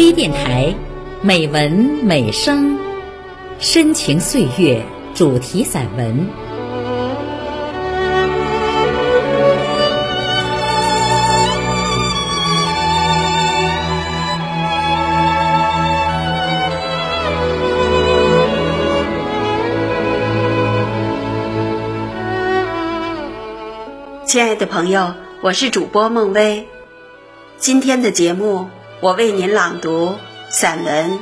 微电台，美文美声，深情岁月主题散文。亲爱的朋友，我是主播孟薇。今天的节目，我为您朗读散文《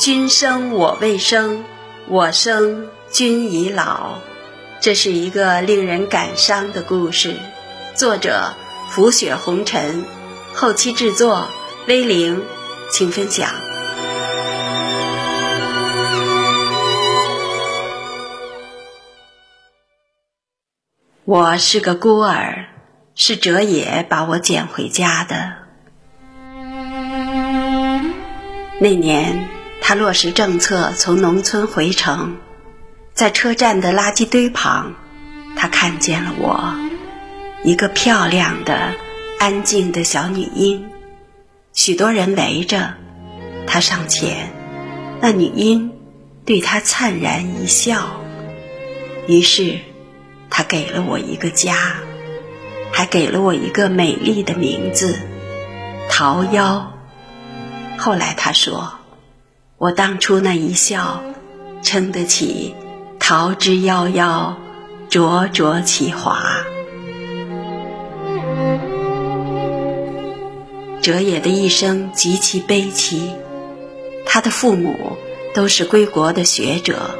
君生我未生，我生君已老》。这是一个令人感伤的故事。作者：浮雪红尘，后期制作：威灵，请分享。我是个孤儿，是哲野把我捡回家的。那年，他落实政策，从农村回城，在车站的垃圾堆旁，他看见了我，一个漂亮的、安静的小女婴。许多人围着，他上前，那女婴对他灿然一笑，于是。他给了我一个家，还给了我一个美丽的名字——桃夭。后来他说，我当初那一笑，撑得起“桃之夭夭，灼灼其华”。哲野的一生极其悲凄，他的父母都是归国的学者，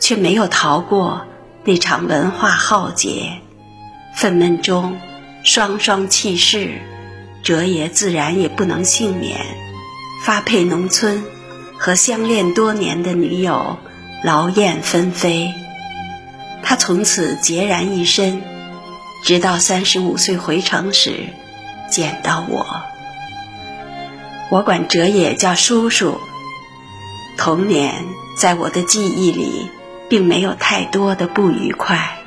却没有逃过。那场文化浩劫，愤懑中双双弃世，哲野自然也不能幸免，发配农村，和相恋多年的女友劳燕分飞。他从此孑然一身，直到三十五岁回城时，见到我。我管哲野叫叔叔。童年在我的记忆里。并没有太多的不愉快，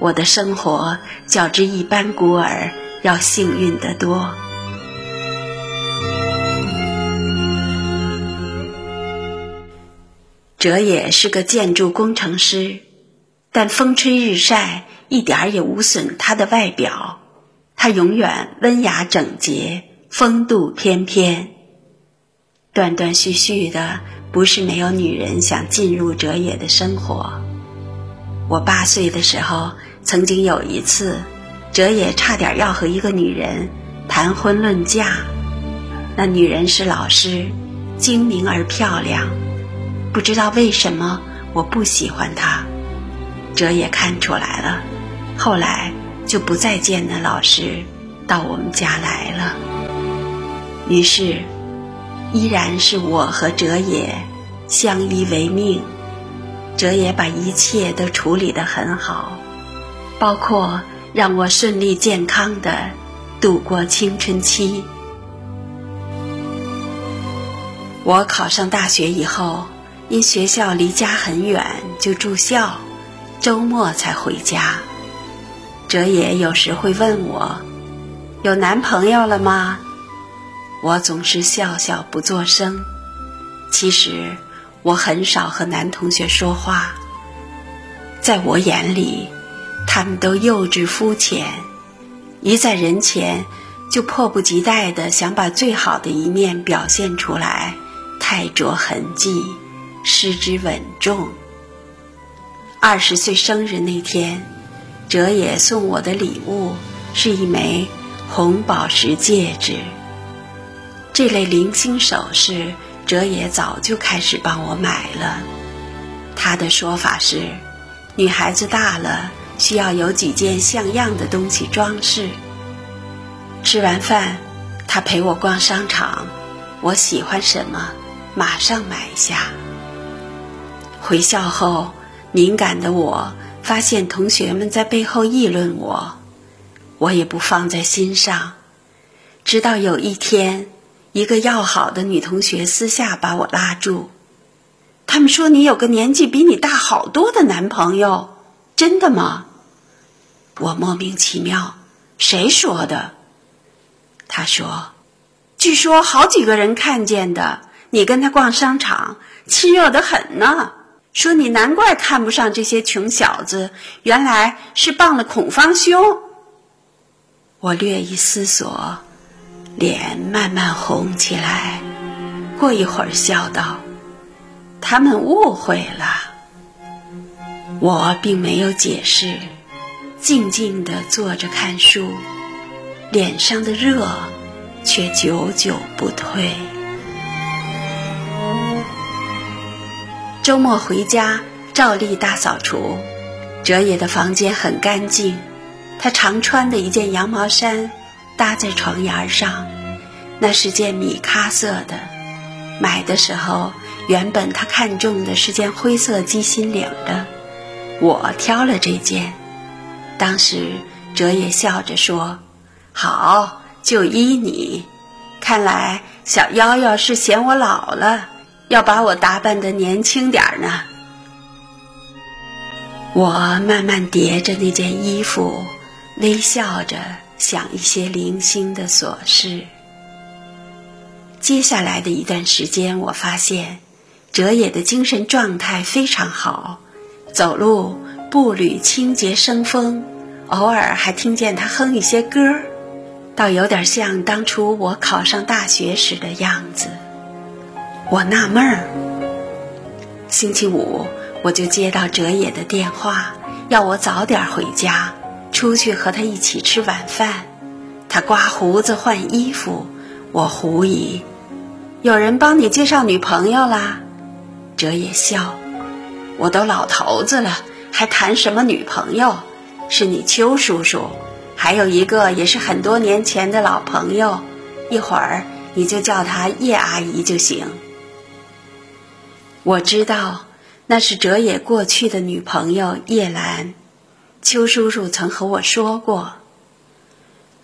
我的生活较之一般孤儿要幸运得多。哲也是个建筑工程师，但风吹日晒一点儿也无损他的外表，他永远温雅整洁，风度翩翩。断断续续的。不是没有女人想进入哲野的生活。我八岁的时候，曾经有一次，哲野差点要和一个女人谈婚论嫁。那女人是老师，精明而漂亮。不知道为什么我不喜欢他，哲也看出来了，后来就不再见那老师到我们家来了。于是。依然是我和哲也相依为命，哲也把一切都处理得很好，包括让我顺利健康的度过青春期。我考上大学以后，因学校离家很远，就住校，周末才回家。哲野有时会问我：“有男朋友了吗？”我总是笑笑不作声。其实我很少和男同学说话，在我眼里，他们都幼稚肤浅，一在人前就迫不及待地想把最好的一面表现出来，太着痕迹，失之稳重。二十岁生日那天，哲野送我的礼物是一枚红宝石戒指。这类零星首饰，哲野早就开始帮我买了。他的说法是，女孩子大了，需要有几件像样的东西装饰。吃完饭，他陪我逛商场，我喜欢什么，马上买下。回校后，敏感的我发现同学们在背后议论我，我也不放在心上。直到有一天。一个要好的女同学私下把我拉住，他们说你有个年纪比你大好多的男朋友，真的吗？我莫名其妙，谁说的？他说，据说好几个人看见的，你跟他逛商场，亲热得很呢。说你难怪看不上这些穷小子，原来是傍了孔方兄。我略一思索，脸慢慢红起来，过一会儿笑道：“他们误会了。”我并没有解释，静静地坐着看书，脸上的热却久久不退。周末回家，照例大扫除。哲野的房间很干净，他常穿的一件羊毛衫搭在床沿上，那是件米咖色的。买的时候，原本他看中的是件灰色鸡心领的，我挑了这件。当时哲野笑着说：“好，就依你。看来小夭夭是嫌我老了。”要把我打扮的年轻点儿呢。我慢慢叠着那件衣服，微笑着想一些零星的琐事。接下来的一段时间，我发现哲野的精神状态非常好，走路步履清洁生风，偶尔还听见他哼一些歌，倒有点像当初我考上大学时的样子。我纳闷儿，星期五我就接到哲野的电话，要我早点回家，出去和他一起吃晚饭。他刮胡子换衣服，我狐疑：有人帮你介绍女朋友啦？哲野笑：我都老头子了，还谈什么女朋友？是你邱叔叔，还有一个也是很多年前的老朋友，一会儿你就叫她叶阿姨就行。我知道，那是哲野过去的女朋友叶兰。邱叔叔曾和我说过。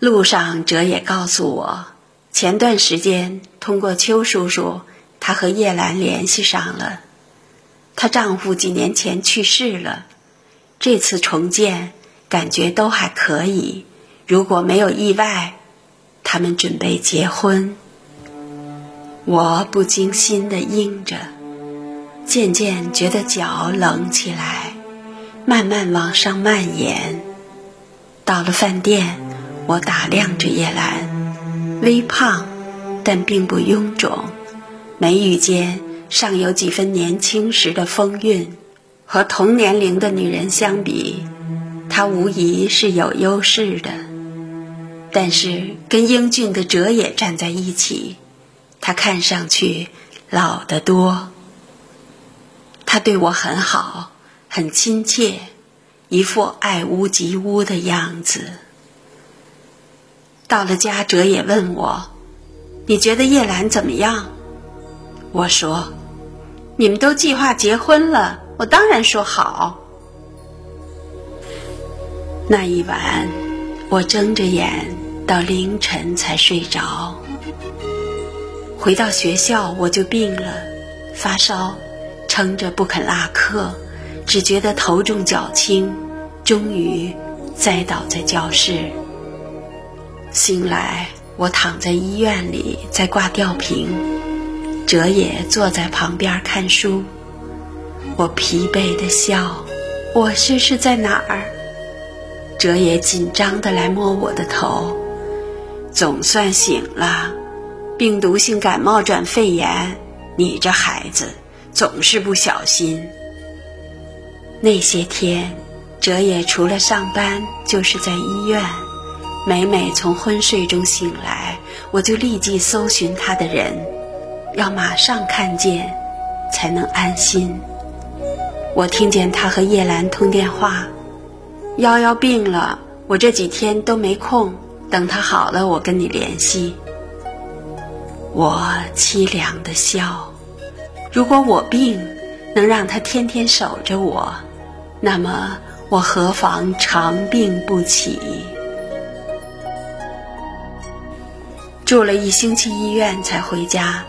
路上，哲野告诉我，前段时间通过邱叔叔，他和叶兰联系上了。她丈夫几年前去世了，这次重建感觉都还可以。如果没有意外，他们准备结婚。我不经心地应着。渐渐觉得脚冷起来，慢慢往上蔓延。到了饭店，我打量着叶兰，微胖，但并不臃肿，眉宇间尚有几分年轻时的风韵。和同年龄的女人相比，她无疑是有优势的。但是跟英俊的哲也站在一起，她看上去老得多。他对我很好，很亲切，一副爱屋及乌的样子。到了家，哲也问我：“你觉得叶兰怎么样？”我说：“你们都计划结婚了，我当然说好。”那一晚，我睁着眼到凌晨才睡着。回到学校，我就病了，发烧。撑着不肯落课，只觉得头重脚轻，终于栽倒在教室。醒来，我躺在医院里在挂吊瓶，哲也坐在旁边看书。我疲惫的笑，我这是在哪儿？哲也紧张的来摸我的头，总算醒了。病毒性感冒转肺炎，你这孩子。总是不小心。那些天，哲也除了上班就是在医院。每每从昏睡中醒来，我就立即搜寻他的人，要马上看见，才能安心。我听见他和叶兰通电话：“幺幺病了，我这几天都没空，等他好了，我跟你联系。”我凄凉的笑。如果我病能让他天天守着我，那么我何妨长病不起？住了一星期医院才回家，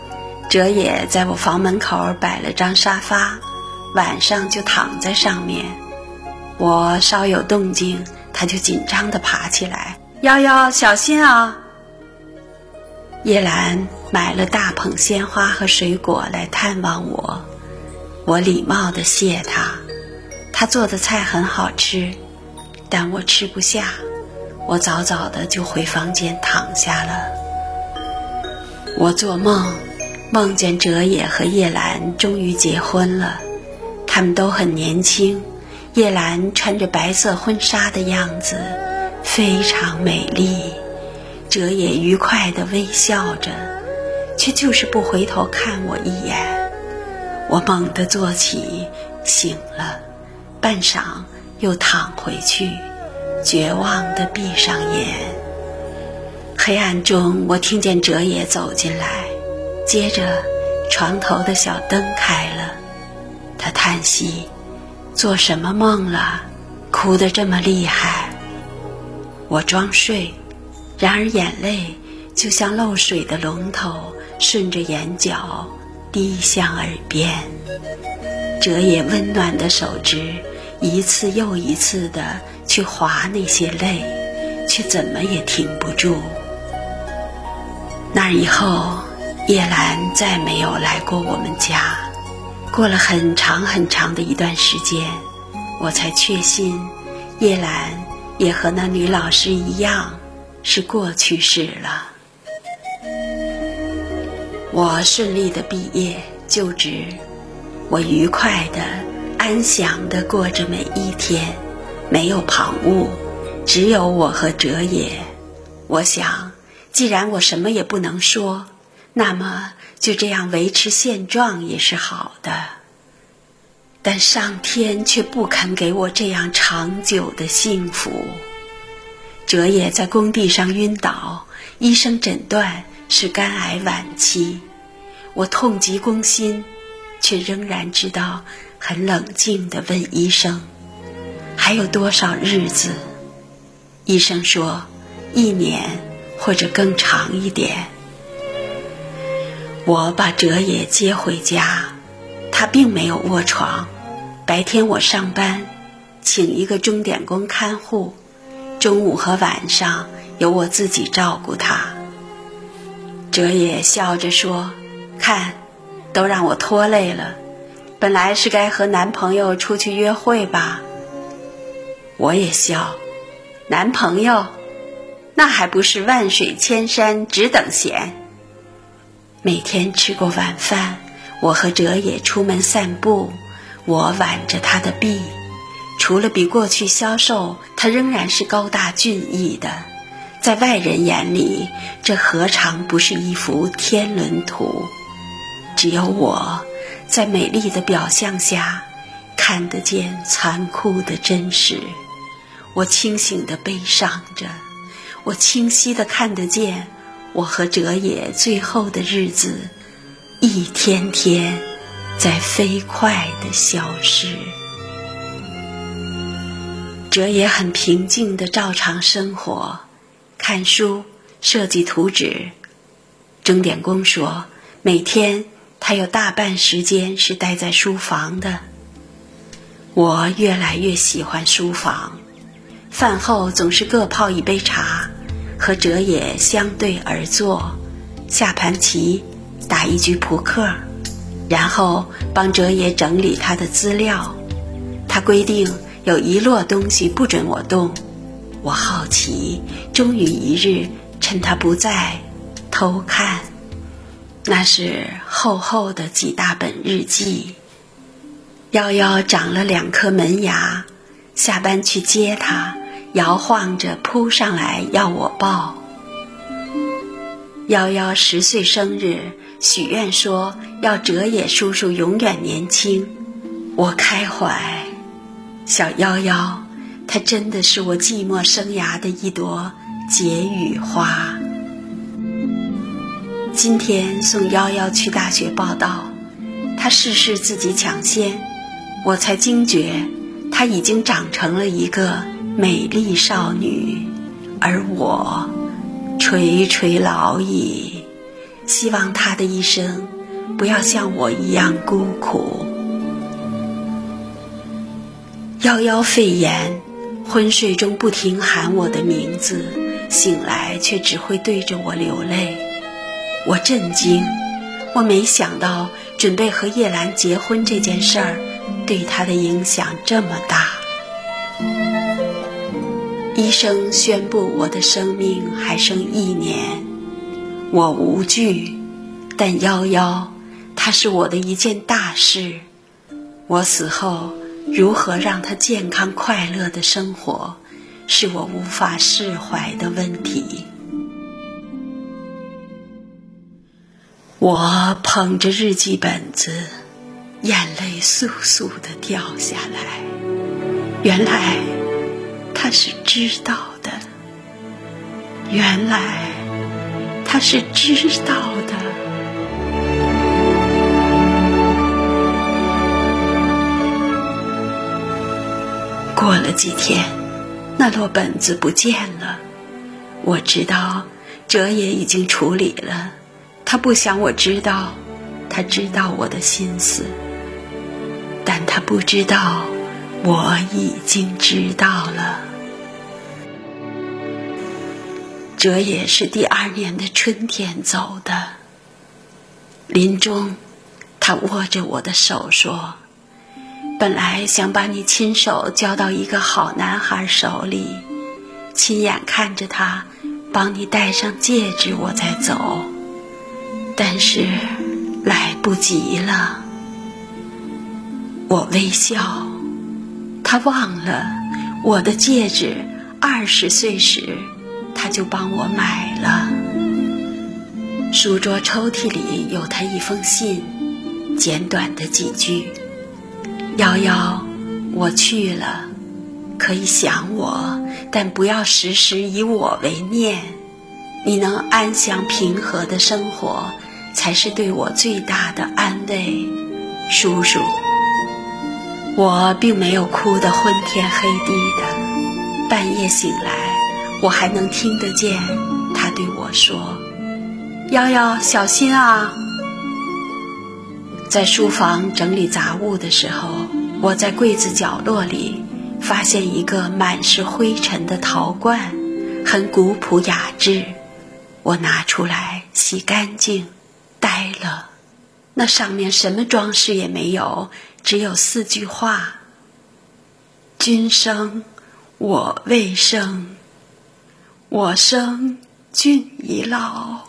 哲也在我房门口摆了张沙发，晚上就躺在上面。我稍有动静，他就紧张地爬起来：“幺幺，小心啊！”叶兰买了大捧鲜花和水果来探望我，我礼貌地谢他。他做的菜很好吃，但我吃不下，我早早的就回房间躺下了。我做梦，梦见哲野和叶兰终于结婚了，他们都很年轻，叶兰穿着白色婚纱的样子非常美丽。哲也愉快地微笑着，却就是不回头看我一眼。我猛地坐起，醒了，半晌又躺回去，绝望地闭上眼。黑暗中，我听见哲也走进来，接着床头的小灯开了。他叹息：“做什么梦了？哭得这么厉害？”我装睡。然而眼泪就像漏水的龙头，顺着眼角滴向耳边。哲野温暖的手指一次又一次地去划那些泪，却怎么也停不住。那以后，叶兰再没有来过我们家。过了很长很长的一段时间，我才确信，叶兰也和那女老师一样。是过去式了。我顺利的毕业就职，我愉快的、安详的过着每一天，没有旁骛，只有我和哲也。我想，既然我什么也不能说，那么就这样维持现状也是好的。但上天却不肯给我这样长久的幸福。哲也在工地上晕倒，医生诊断是肝癌晚期。我痛极攻心，却仍然知道很冷静地问医生：“还有多少日子？”医生说：“一年或者更长一点。”我把哲也接回家，他并没有卧床。白天我上班，请一个钟点工看护。中午和晚上由我自己照顾他。哲也笑着说：“看，都让我拖累了。本来是该和男朋友出去约会吧。”我也笑：“男朋友，那还不是万水千山只等闲。”每天吃过晚饭，我和哲也出门散步，我挽着他的臂。除了比过去消瘦，他仍然是高大俊逸的。在外人眼里，这何尝不是一幅天伦图？只有我在美丽的表象下，看得见残酷的真实。我清醒的悲伤着，我清晰的看得见，我和哲野最后的日子，一天天在飞快的消失。哲野很平静的照常生活，看书、设计图纸。钟点工说，每天他有大半时间是待在书房的。我越来越喜欢书房，饭后总是各泡一杯茶，和哲野相对而坐，下盘棋，打一局扑克，然后帮哲野整理他的资料。他规定。有一摞东西不准我动，我好奇，终于一日趁他不在，偷看。那是厚厚的几大本日记。夭夭长了两颗门牙，下班去接他，摇晃着扑上来要我抱。夭夭十岁生日，许愿说要哲野叔叔永远年轻，我开怀。小夭夭，她真的是我寂寞生涯的一朵解语花。今天送夭夭去大学报道，她事事自己抢先，我才惊觉她已经长成了一个美丽少女，而我垂垂老矣。希望她的一生不要像我一样孤苦。夭夭肺炎，昏睡中不停喊我的名字，醒来却只会对着我流泪。我震惊，我没想到准备和叶兰结婚这件事儿对他的影响这么大。医生宣布我的生命还剩一年，我无惧，但夭夭，它是我的一件大事。我死后如何让他健康快乐的生活，是我无法释怀的问题。我捧着日记本子，眼泪簌簌的掉下来。原来。他是知道的，原来他是知道的。了几天，那摞本子不见了。我知道哲也已经处理了，他不想我知道，他知道我的心思，但他不知道我已经知道了。哲也是第二年的春天走的。临终，他握着我的手说：“本来想把你亲手交到一个好男孩手里，亲眼看着他帮你戴上戒指，我再走。但是来不及了。”我微笑，他忘了我的戒指，二十岁时。他就帮我买了。书桌抽屉里有他一封信，简短的几句：“瑶瑶，我去了，可以想我，但不要时时以我为念。你能安详平和的生活，才是对我最大的安慰。”叔叔，我并没有哭得昏天黑地的，半夜醒来。我还能听得见他对我说：“瑶瑶，小心啊！”在书房整理杂物的时候，我在柜子角落里发现一个满是灰尘的陶罐，很古朴雅致。我拿出来洗干净，呆了。那上面什么装饰也没有，只有四句话：“君生，我未生。”我生君已老，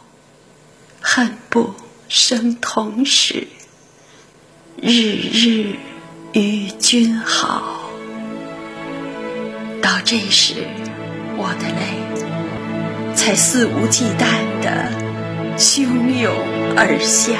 恨不生同时。日日与君好。到这时，我的泪才肆无忌惮地汹涌而下。